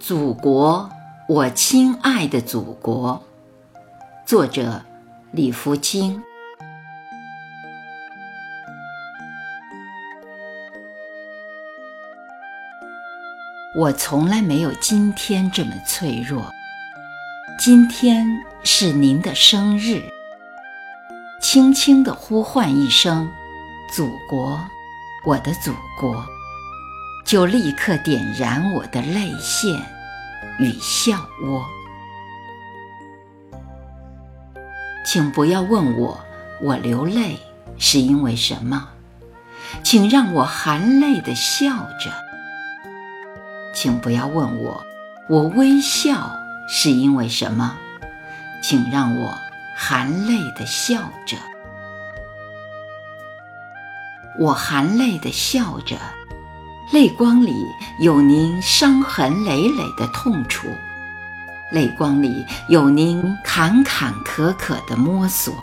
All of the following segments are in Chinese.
祖国，我亲爱的祖国。作者：李福清。我从来没有今天这么脆弱。今天是您的生日，轻轻地呼唤一声“祖国，我的祖国”，就立刻点燃我的泪腺与笑窝。请不要问我，我流泪是因为什么？请让我含泪的笑着。请不要问我，我微笑。是因为什么？请让我含泪的笑着。我含泪的笑着，泪光里有您伤痕累累的痛楚，泪光里有您坎坎坷坷的摸索，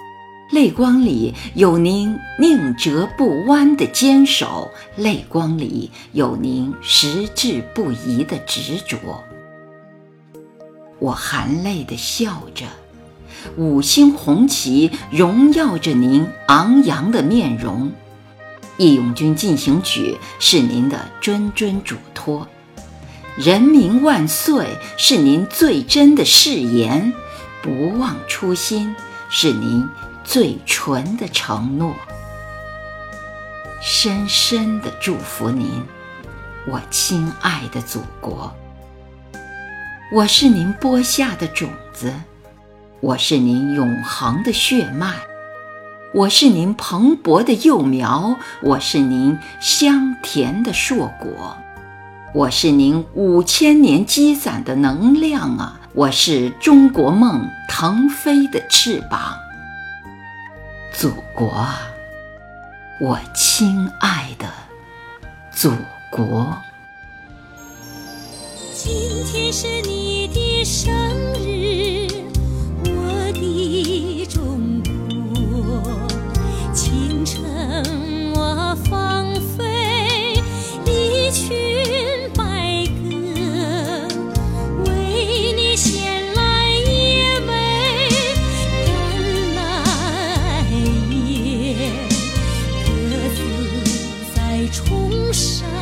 泪光里有您宁折不弯的坚守，泪光里有您矢志不移的执着。我含泪地笑着，五星红旗荣耀着您昂扬的面容，《义勇军进行曲》是您的谆谆嘱托，“人民万岁”是您最真的誓言，“不忘初心”是您最纯的承诺。深深的祝福您，我亲爱的祖国。我是您播下的种子，我是您永恒的血脉，我是您蓬勃的幼苗，我是您香甜的硕果，我是您五千年积攒的能量啊！我是中国梦腾飞的翅膀，祖国，我亲爱的祖国。今天是你的生日，放飞一群白鸽为你衔来一枚橄榄叶鸽子在崇山